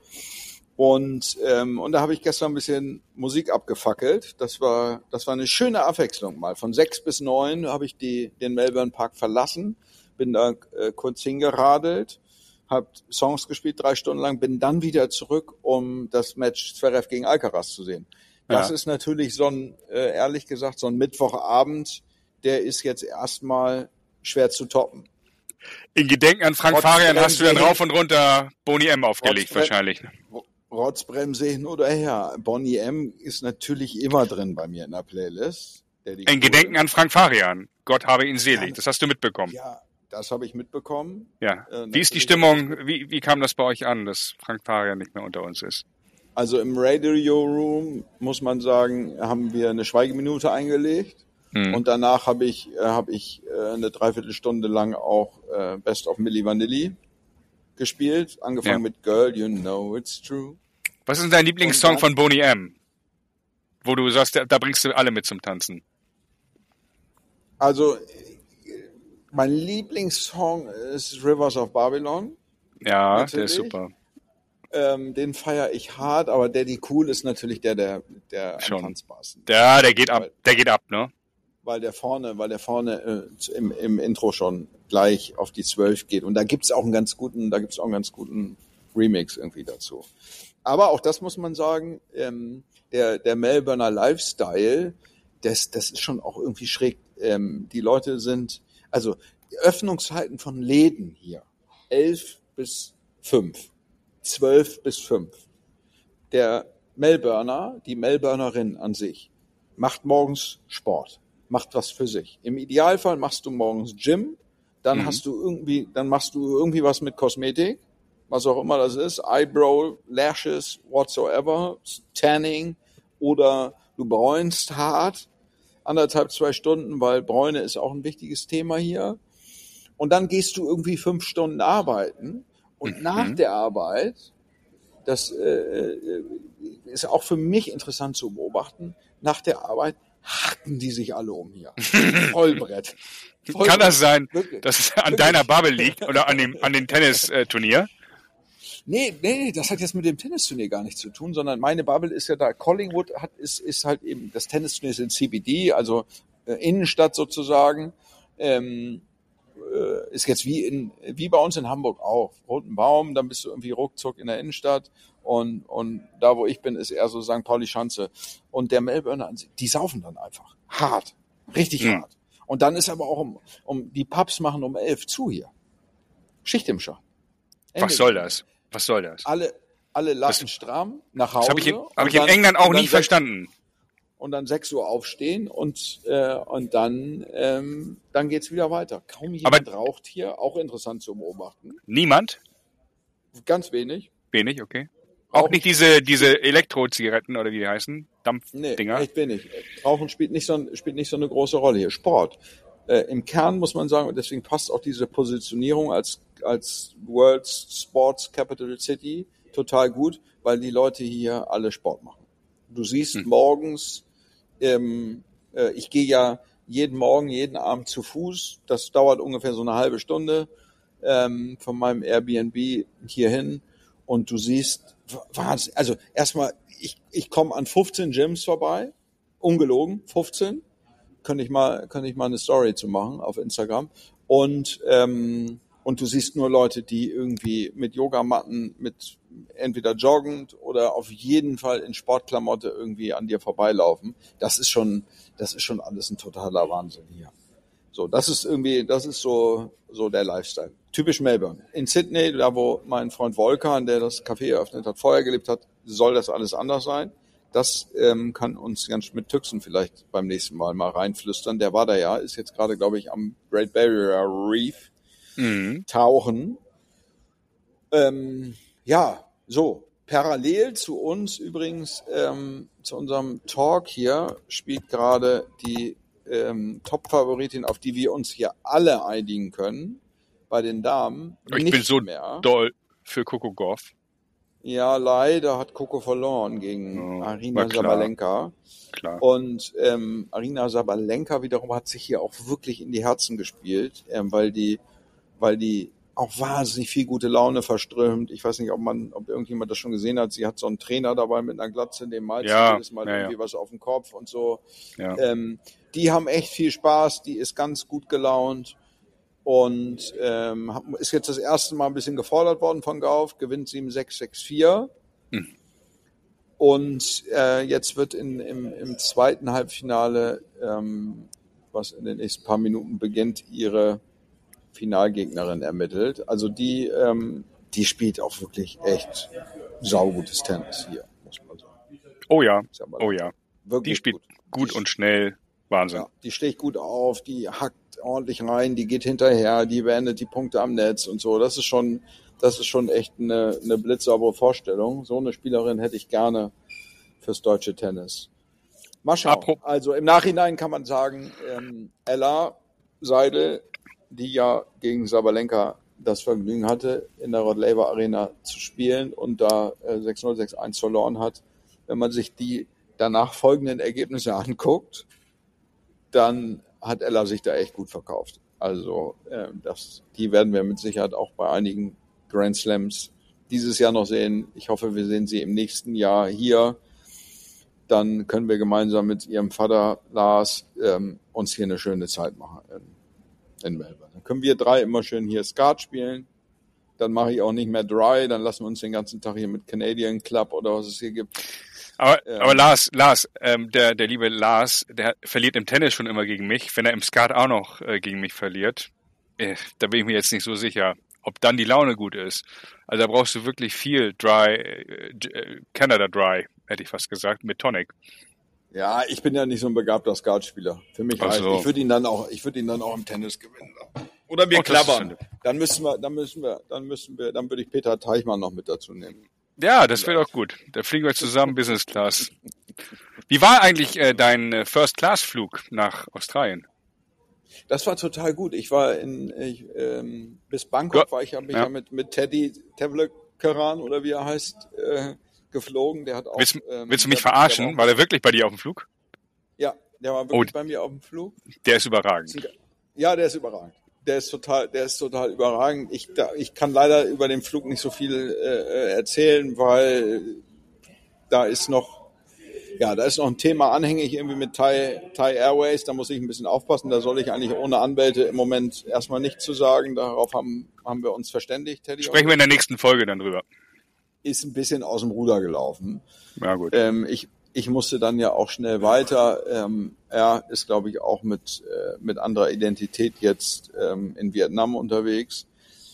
Und, ähm, und da habe ich gestern ein bisschen Musik abgefackelt. Das war, das war eine schöne Abwechslung mal. Von sechs bis neun habe ich die, den Melbourne Park verlassen, bin da äh, kurz hingeradelt, habe Songs gespielt drei Stunden lang, bin dann wieder zurück, um das Match Zverev gegen Alcaraz zu sehen. Das ja. ist natürlich so ein, äh, ehrlich gesagt, so ein Mittwochabend, der ist jetzt erstmal schwer zu toppen. In Gedenken an Frank Farian hast du dann rauf und runter Boni M aufgelegt Rotzbrem wahrscheinlich. Rotzbremse hin oder her. Bonnie M ist natürlich immer drin bei mir in der Playlist. In Gedenken an Frank Farian. Gott habe ihn selig. Ja, das hast du mitbekommen. Ja, das habe ich mitbekommen. Ja. Äh, wie ist die Stimmung? Wie, wie kam das bei euch an, dass Frank Farian nicht mehr unter uns ist? Also im Radio Room muss man sagen, haben wir eine Schweigeminute eingelegt. Hm. Und danach habe ich, äh, hab ich äh, eine Dreiviertelstunde lang auch äh, Best of Milli Vanilli gespielt. Angefangen ja. mit Girl, You Know It's True. Was ist denn dein Lieblingssong von Boney M? Wo du sagst, da bringst du alle mit zum Tanzen. Also, mein Lieblingssong ist Rivers of Babylon. Ja, natürlich. der ist super. Ähm, den feiere ich hart, aber Daddy Cool ist natürlich der, der, der Schon. Ja, der geht ab, der geht ab, ne? Weil der vorne, weil der vorne äh, im, im Intro schon gleich auf die zwölf geht. Und da gibt's auch einen ganz guten, da gibt's auch einen ganz guten Remix irgendwie dazu. Aber auch das muss man sagen, ähm, der, der Melbourner Lifestyle, das, das ist schon auch irgendwie schräg. Ähm, die Leute sind, also die Öffnungszeiten von Läden hier, elf bis fünf zwölf bis fünf. Der Melburner, die Melburnerin an sich, macht morgens Sport, macht was für sich. Im Idealfall machst du morgens Gym, dann mhm. hast du irgendwie, dann machst du irgendwie was mit Kosmetik, was auch immer das ist, Eyebrow, Lashes, whatsoever, Tanning oder du bräunst hart, anderthalb, zwei Stunden, weil Bräune ist auch ein wichtiges Thema hier. Und dann gehst du irgendwie fünf Stunden arbeiten und mhm. nach der Arbeit, das äh, äh, ist auch für mich interessant zu beobachten, nach der Arbeit hacken die sich alle um hier. Vollbrett. Vollbrett. Kann das sein, Wirklich. dass es an Wirklich. deiner Bubble liegt oder an dem, an dem Tennisturnier? Nee, nee, das hat jetzt mit dem Tennisturnier gar nichts zu tun, sondern meine Bubble ist ja da. Collingwood hat, ist, ist halt eben, das Tennisturnier ist in CBD, also äh, Innenstadt sozusagen. Ähm, äh, ist jetzt wie in wie bei uns in Hamburg auch. Roten Baum, dann bist du irgendwie ruckzuck in der Innenstadt und und da wo ich bin ist eher so St. Pauli Schanze und der Melbourne die saufen dann einfach hart, richtig mhm. hart. Und dann ist aber auch um, um die Pubs machen um elf zu hier. Schicht im Schacht. Was soll das? Was soll das? Alle alle lassen stramm nach Hause. Das habe ich, in, hab ich in England auch nie verstanden und dann 6 Uhr aufstehen und, äh, und dann, ähm, dann geht's wieder weiter. Kaum jemand Aber raucht hier, auch interessant zu beobachten. Niemand? Ganz wenig. Wenig, okay. Auch, auch nicht diese, diese Elektro-Zigaretten oder wie die heißen? Dampfdinger? Nee, echt wenig. Rauchen spielt nicht so, spielt nicht so eine große Rolle hier. Sport. Äh, Im Kern muss man sagen, und deswegen passt auch diese Positionierung als, als World's Sports Capital City total gut, weil die Leute hier alle Sport machen. Du siehst hm. morgens ähm, äh, ich gehe ja jeden Morgen, jeden Abend zu Fuß. Das dauert ungefähr so eine halbe Stunde ähm, von meinem Airbnb hierhin. Und du siehst, Wahnsinn. Also erstmal, ich, ich komme an 15 Gyms vorbei. Ungelogen, 15. Könnte ich mal, könnte ich mal eine Story zu machen auf Instagram. Und ähm, und du siehst nur Leute, die irgendwie mit Yogamatten, mit entweder joggend oder auf jeden Fall in Sportklamotte irgendwie an dir vorbeilaufen. Das ist schon, das ist schon alles ein totaler Wahnsinn hier. So, das ist irgendwie, das ist so, so der Lifestyle. Typisch Melbourne. In Sydney, da wo mein Freund Volkan, der das Café eröffnet hat, vorher gelebt hat, soll das alles anders sein. Das ähm, kann uns ganz mit Tüxen vielleicht beim nächsten Mal mal reinflüstern. Der war da ja, ist jetzt gerade, glaube ich, am Great Barrier Reef mhm. tauchen. Ähm, ja, so. Parallel zu uns übrigens, ähm, zu unserem Talk hier, spielt gerade die ähm, Top-Favoritin, auf die wir uns hier alle einigen können, bei den Damen. Ich bin so mehr. doll für Coco Goff. Ja, leider hat Coco verloren gegen Oh, Arina klar. Sabalenka. Klar. Und ähm, Arina Sabalenka wiederum hat sich hier auch wirklich in die Herzen gespielt, ähm, weil die, weil die auch wahnsinnig viel gute Laune verströmt. Ich weiß nicht, ob man, ob irgendjemand das schon gesehen hat. Sie hat so einen Trainer dabei mit einer Glatze, dem malt Ja, jedes Mal ja, ja. irgendwie was auf den Kopf und so. Ja. Ähm, die haben echt viel Spaß, die ist ganz gut gelaunt und ähm, ist jetzt das erste Mal ein bisschen gefordert worden von Gauf, gewinnt 7-6-6-4. Hm. Und äh, jetzt wird in, im, im zweiten Halbfinale, ähm, was in den nächsten paar Minuten beginnt, ihre Finalgegnerin ermittelt. Also die, ähm, die spielt auch wirklich echt saugutes Tennis hier, muss man sagen. Oh ja, oh ja. wirklich Die spielt gut. gut Die und schnell. Wahnsinn. ja, die steht gut auf, die hackt ordentlich rein, die geht hinterher, die beendet die Punkte am Netz und so. Das ist schon, das ist schon echt eine, eine blitzsaubere Vorstellung. So eine Spielerin hätte ich gerne fürs deutsche Tennis. Mal schauen. Also im Nachhinein kann man sagen, ähm, Ella Seidel, die ja gegen Sabalenka das Vergnügen hatte, in der Rod Laver Arena zu spielen und da äh, 6-0, 6-1 verloren hat. Wenn man sich die danach folgenden Ergebnisse anguckt, dann hat Ella sich da echt gut verkauft. Also äh, das, die werden wir mit Sicherheit auch bei einigen Grand Slams dieses Jahr noch sehen. Ich hoffe, wir sehen sie im nächsten Jahr hier. Dann können wir gemeinsam mit ihrem Vater Lars ähm, uns hier eine schöne Zeit machen in, Melbourne. Dann können wir drei immer schön hier Skat spielen. Dann mache ich auch nicht mehr Dry. Dann lassen wir uns den ganzen Tag hier mit Canadian Club oder was es hier gibt. Aber, Ähm. aber Lars, Lars, ähm, der, der liebe Lars, der verliert im Tennis schon immer gegen mich. Wenn er im Skat auch noch äh, gegen mich verliert, äh, da bin ich mir jetzt nicht so sicher, ob dann die Laune gut ist. Also da brauchst du wirklich viel Dry, äh, äh, Canada Dry, hätte ich fast gesagt, mit Tonic. Ja, ich bin ja nicht so ein begabter Skatspieler. Für mich Ach reicht. so. Ich würde ihn dann auch, ich würde ihn dann auch im Tennis gewinnen. Oder wir Oh, klappern. Dann müssen wir, dann müssen wir, dann müssen wir, dann würde ich Peter Teichmann noch mit dazu nehmen. Ja, das wäre doch gut. Da fliegen wir zusammen Business Class. Wie war eigentlich äh, dein äh, First Class Flug nach Australien? Das war total gut. Ich war in, ich, ähm, bis Bangkok Ja. war ich, habe mich Ja. ja. mit, mit Teddy Tevlekaran oder wie er heißt, äh, geflogen. Der hat auch, Willst, ähm, willst du mich verarschen? War der wirklich bei dir auf dem Flug? ja, der war wirklich Oh. bei mir auf dem Flug. Der ist überragend. Ja, der ist überragend. Der ist total, der ist total überragend. Ich, da, ich kann leider über den Flug nicht so viel äh, erzählen, weil da ist noch, ja, da ist noch ein Thema anhängig irgendwie mit Thai, Thai Airways. Da muss ich ein bisschen aufpassen. Da soll ich eigentlich ohne Anwälte im Moment erstmal nichts zu sagen. Darauf haben, haben wir uns verständigt, Teddy. Sprechen wir in der nächsten Folge dann drüber. Ist ein bisschen aus dem Ruder gelaufen. Ja, gut. Ähm, ich, ich musste dann ja auch schnell weiter. Ähm, er ist, glaube ich, auch mit, äh, mit anderer Identität jetzt ähm, in Vietnam unterwegs.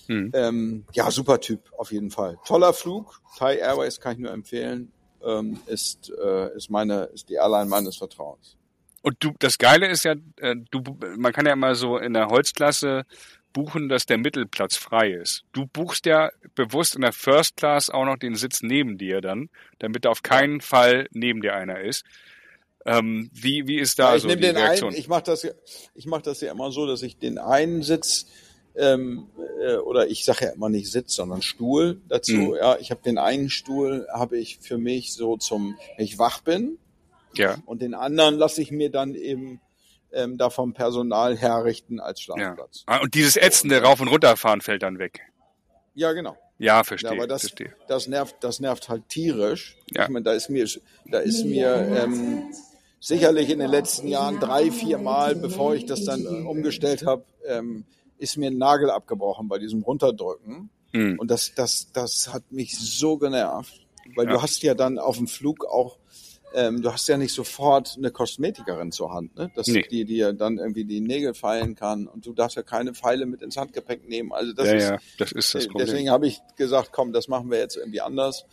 Mhm. Ähm, ja, super Typ, auf jeden Fall. Toller Flug. Thai Airways kann ich nur empfehlen. Ähm, ist, äh, ist meine, ist die Airline meines Vertrauens. Und du, das Geile ist ja, äh, du, man kann ja immer so in der Holzklasse buchen, dass der Mittelplatz frei ist. Du buchst ja bewusst in der First Class auch noch den Sitz neben dir dann, damit da auf keinen Fall neben dir einer ist. Ähm, wie, wie ist da Ja, ich so die den Reaktion? einen, ich mache das, ja- ich mach das ja immer so, dass ich den einen Sitz ähm, äh, oder ich sage ja immer nicht Sitz, sondern Stuhl dazu. Mhm. Ja, ich habe den einen Stuhl habe ich für mich so zum, wenn ich wach bin ja, und den anderen lasse ich mir dann eben ähm, da vom Personal herrichten als ja. Schlafplatz. Ah, Und dieses ätzende Rauf- und Runterfahren fällt dann weg. Ja, genau. Ja, Ja, verstehe. aber das, verstehe. das nervt, das nervt halt tierisch. Ja. Ich meine, da ist mir, da ist mir ähm, sicherlich in den letzten Jahren drei, vier Mal, bevor ich das dann äh, umgestellt habe, ähm, ist mir ein Nagel abgebrochen bei diesem Runterdrücken. Hm. Und das, das, das hat mich so genervt, weil Ja. du hast ja dann auf dem Flug auch, ähm, du hast ja nicht sofort eine Kosmetikerin zur Hand, ne? Dass Nee. die dir dann irgendwie die Nägel feilen kann und du darfst ja keine Pfeile mit ins Handgepäck nehmen. Also das Ja, ist, ja, das ist das Problem. Deswegen habe ich gesagt, komm, das machen wir jetzt irgendwie anders.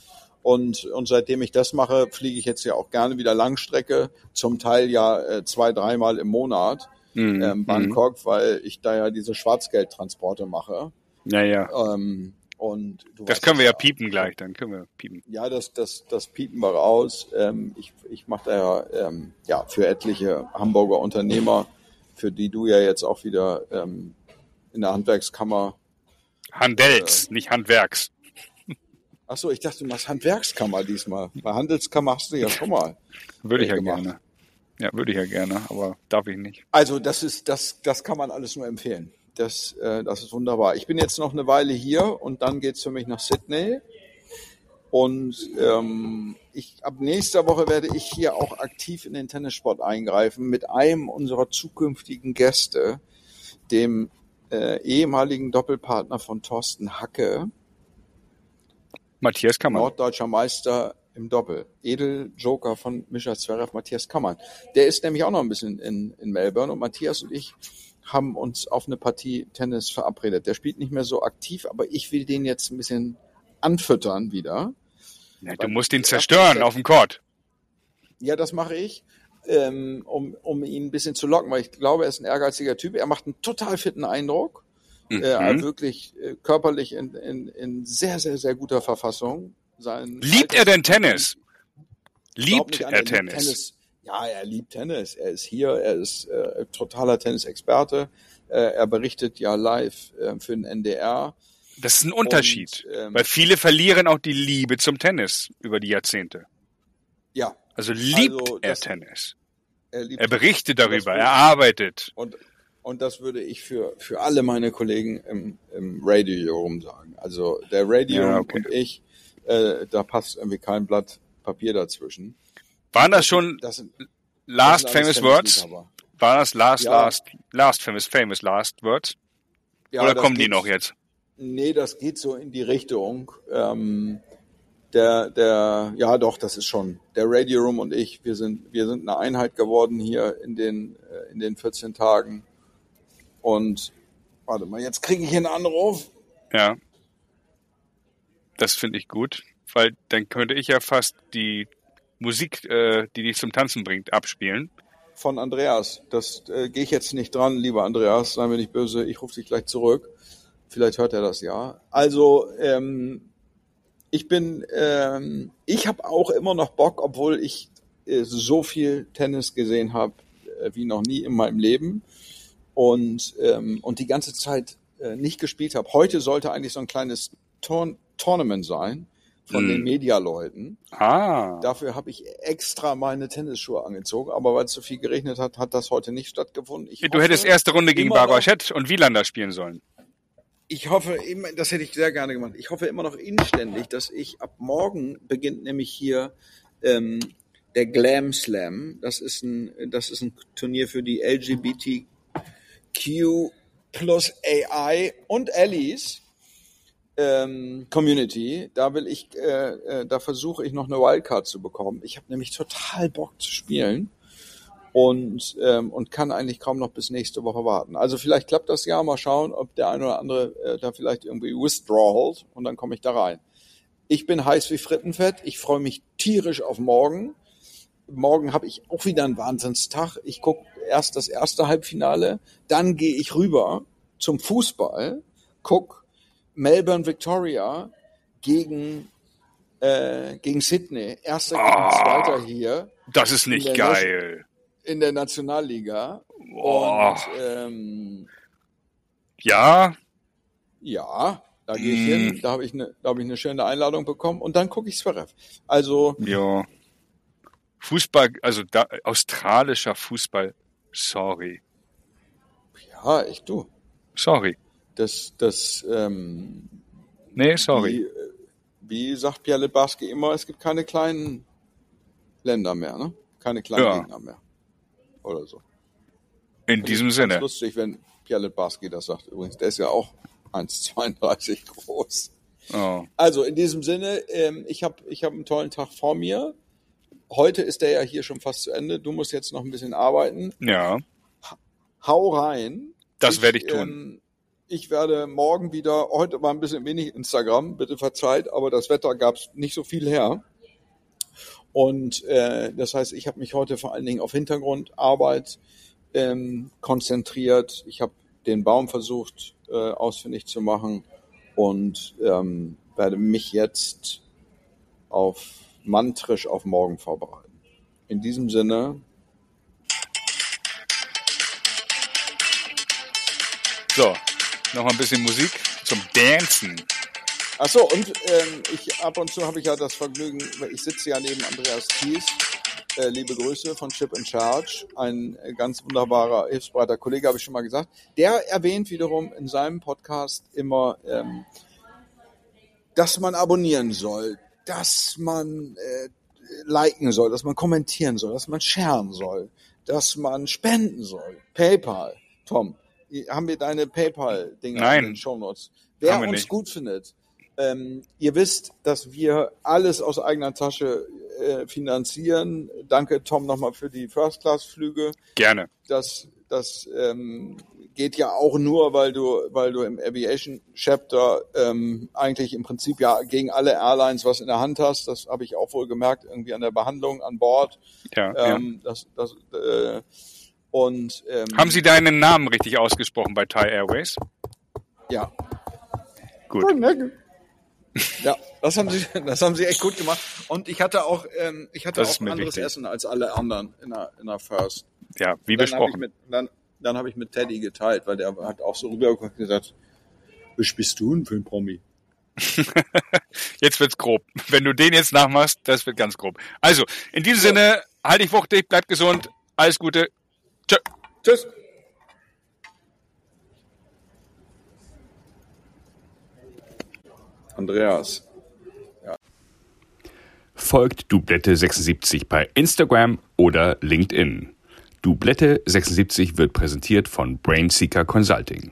Und, und seitdem ich das mache, fliege ich jetzt ja auch gerne wieder Langstrecke, zum Teil ja äh, zwei, dreimal im Monat Mhm, ähm, Bangkok, weil ich da ja diese Schwarzgeldtransporte mache. mhm. Ja, ja. Ähm, und du Das können wir ja piepen gleich, dann können wir piepen. Ja, das, das, das piepen wir raus. Ähm, ich ich mache da ja, ähm, ja für etliche Hamburger Unternehmer, für die du ja jetzt auch wieder ähm, in der Handwerkskammer Handels, nicht Handwerks. Ach so, ich dachte, du machst Handwerkskammer diesmal. Bei Handelskammer hast du ja schon mal. Würde ich ja gemacht. gerne. Ja, würde ich ja gerne, aber darf ich nicht. Also das ist, das, das kann man alles nur empfehlen. Das, äh, das ist wunderbar. Ich bin jetzt noch eine Weile hier und dann geht's für mich nach Sydney. Und ähm, ich, ab nächster Woche werde ich hier auch aktiv in den Tennissport eingreifen mit einem unserer zukünftigen Gäste, dem äh, ehemaligen Doppelpartner von Thorsten Hacke, Matthias Kammer. norddeutscher Meister im Doppel. Edeljoker von Mischa Zverev, Matthias Kammer. Der ist nämlich auch noch ein bisschen in, in Melbourne und Matthias und ich haben uns auf eine Partie Tennis verabredet. Der spielt nicht mehr so aktiv, aber ich will den jetzt ein bisschen anfüttern wieder. Ja, du musst ihn zerstören auf dem Court. Ja, das mache ich, ähm, um, um ihn ein bisschen zu locken, weil ich glaube, er ist ein ehrgeiziger Typ. Er macht einen total fitten Eindruck. Mhm. Äh, wirklich äh, körperlich in, in, in sehr, sehr, sehr guter Verfassung. Sein Liebt er denn Tennis? Liebt er liebt Tennis? Ja, er liebt Tennis. Er ist hier, er ist äh, totaler Tennisexperte. Äh, er berichtet ja live äh, für den NDR. Das ist ein Unterschied. Und, ähm, weil viele verlieren auch die Liebe zum Tennis über die Jahrzehnte. Ja, Also liebt Also, er Tennis. er liebt Er berichtet darüber, er arbeitet. Und, und das würde ich für, für alle meine Kollegen im, im Radio Room sagen. Also der Radio Ja, okay. und ich, äh, da passt irgendwie kein Blatt Papier dazwischen. Waren das schon Das sind, das last sind alles famous words? War das last, Ja. last, last famous, famous last words? Ja, Oder das kommen die noch jetzt? Nee, das geht so in die Richtung. Ähm, der, der, ja doch, das ist schon. Der Radio Room und ich, wir sind, wir sind eine Einheit geworden hier in den, äh, in den 14 Tagen. Und warte mal, jetzt kriege ich hier einen Anruf. Ja. Das finde ich gut, weil dann könnte ich ja fast die Musik, äh, die dich zum Tanzen bringt, abspielen. von Andreas. Das äh, gehe ich jetzt nicht dran, lieber Andreas, sei mir nicht böse, ich rufe dich gleich zurück. Vielleicht hört er das ja. Also ähm, ich bin, ähm, ich habe auch immer noch Bock, obwohl ich äh, so viel Tennis gesehen habe äh, wie noch nie in meinem Leben und ähm, und die ganze Zeit äh, nicht gespielt habe. Heute sollte eigentlich so ein kleines Tour Tournament sein von Hm. den Medialeuten. Ah. Dafür habe ich extra meine Tennisschuhe angezogen, aber weil es so viel geregnet hat, hat das heute nicht stattgefunden. Ich Du hoffe, hättest erste Runde gegen Schett und Wielander spielen sollen. Ich hoffe immer, das hätte ich sehr gerne gemacht. Ich hoffe immer noch inständig, dass ich ab morgen beginnt nämlich hier ähm, der Glam Slam. Das ist ein, das ist ein Turnier für die LGBTQ plus AI und Allies ähm, Community. Da will ich, äh, äh, da versuche ich noch eine Wildcard zu bekommen. Ich habe nämlich total Bock zu spielen und ähm, und kann eigentlich kaum noch bis nächste Woche warten. Also vielleicht klappt das ja. Mal schauen, ob der eine oder andere äh, da vielleicht irgendwie withdrawt und dann komme ich da rein. Ich bin heiß wie Frittenfett. Ich freue mich tierisch auf morgen. Morgen habe ich auch wieder einen Wahnsinnstag. Ich gucke erst das erste Halbfinale, dann gehe ich rüber zum Fußball, guck Melbourne Victoria gegen äh, gegen Sydney, erster gegen Ah. zweiter hier Das ist nicht In geil. in der Nationalliga. Boah. Und ähm, Ja, ja, da gehe ich Mm. hin. Da habe ich eine, da habe ich eine schöne Einladung bekommen und dann gucke ich Zverev. Also ja. Fußball, also da, australischer Fußball. Sorry. ja, ich du. Sorry. Das das ähm, Nee, sorry. Wie, wie sagt Pierre Lebarski immer, es gibt keine kleinen Länder mehr, ne? Keine kleinen Ja. Gegner mehr. Oder so. In diesem Ganz Sinne. lustig, wenn Pierre Lebarski das sagt. Übrigens, der ist ja auch 1,32 groß. Oh. Also in diesem Sinne, ähm, ich habe ich hab einen tollen Tag vor mir. Heute ist der ja hier schon fast zu Ende. Du musst jetzt noch ein bisschen arbeiten. Ja, Hau rein. das werde ich tun. Ähm, ich werde morgen wieder, heute war ein bisschen wenig Instagram, bitte verzeiht, aber das Wetter gab es nicht so viel her. Und äh, das heißt, ich habe mich heute vor allen Dingen auf Hintergrundarbeit ähm, konzentriert. Ich habe den Baum versucht äh, ausfindig zu machen und ähm, werde mich jetzt auf mantrisch auf morgen vorbereiten. In diesem Sinne, So, noch ein bisschen Musik zum Dancen. Achso, und ähm, ich ab und zu habe ich ja das Vergnügen, ich sitze ja neben Andreas Thies, äh, liebe Grüße von Chip in Charge, ein äh, ganz wunderbarer, hilfsbereiter Kollege, habe ich schon mal gesagt. Der erwähnt wiederum in seinem Podcast immer, ähm, dass man abonnieren soll, dass man äh, liken soll, dass man kommentieren soll, dass man sharen soll, dass man spenden soll. PayPal, Tom, haben wir deine PayPal-Dinge in den Shownotes? Wer Haben wir uns nicht. gut findet, ähm, ihr wisst, dass wir alles aus eigener Tasche äh, finanzieren. Danke, Tom, nochmal für die First-Class-Flüge. Gerne. Das, das ähm, geht ja auch nur, weil du, weil du im Aviation Chapter ähm, eigentlich im Prinzip ja gegen alle Airlines was in der Hand hast. Das habe ich auch wohl gemerkt, irgendwie an der Behandlung an Bord. Ja, ja. Ähm, das, das, äh, und ähm, Haben Sie deinen Namen richtig ausgesprochen bei Thai Airways? ja. Gut. Ja, das haben sie, das haben sie echt gut gemacht. Und ich hatte auch, ähm, ich hatte Das auch anderes wichtig. Essen als alle anderen in der, in der First. Ja, wie Dann besprochen. mit, dann, dann habe ich mit Teddy geteilt, weil der hat auch so rübergeguckt und gesagt, was bist du denn für ein Promi? Jetzt wird's grob. Wenn du den jetzt nachmachst, das wird ganz grob. Also, in diesem Sinne, halt dich wuchtig, bleib gesund, alles Gute. Tschö. Tschüss. Andreas. Folgt Dublette76 bei Instagram oder LinkedIn. Dublette76 wird präsentiert von Brainseeker Consulting.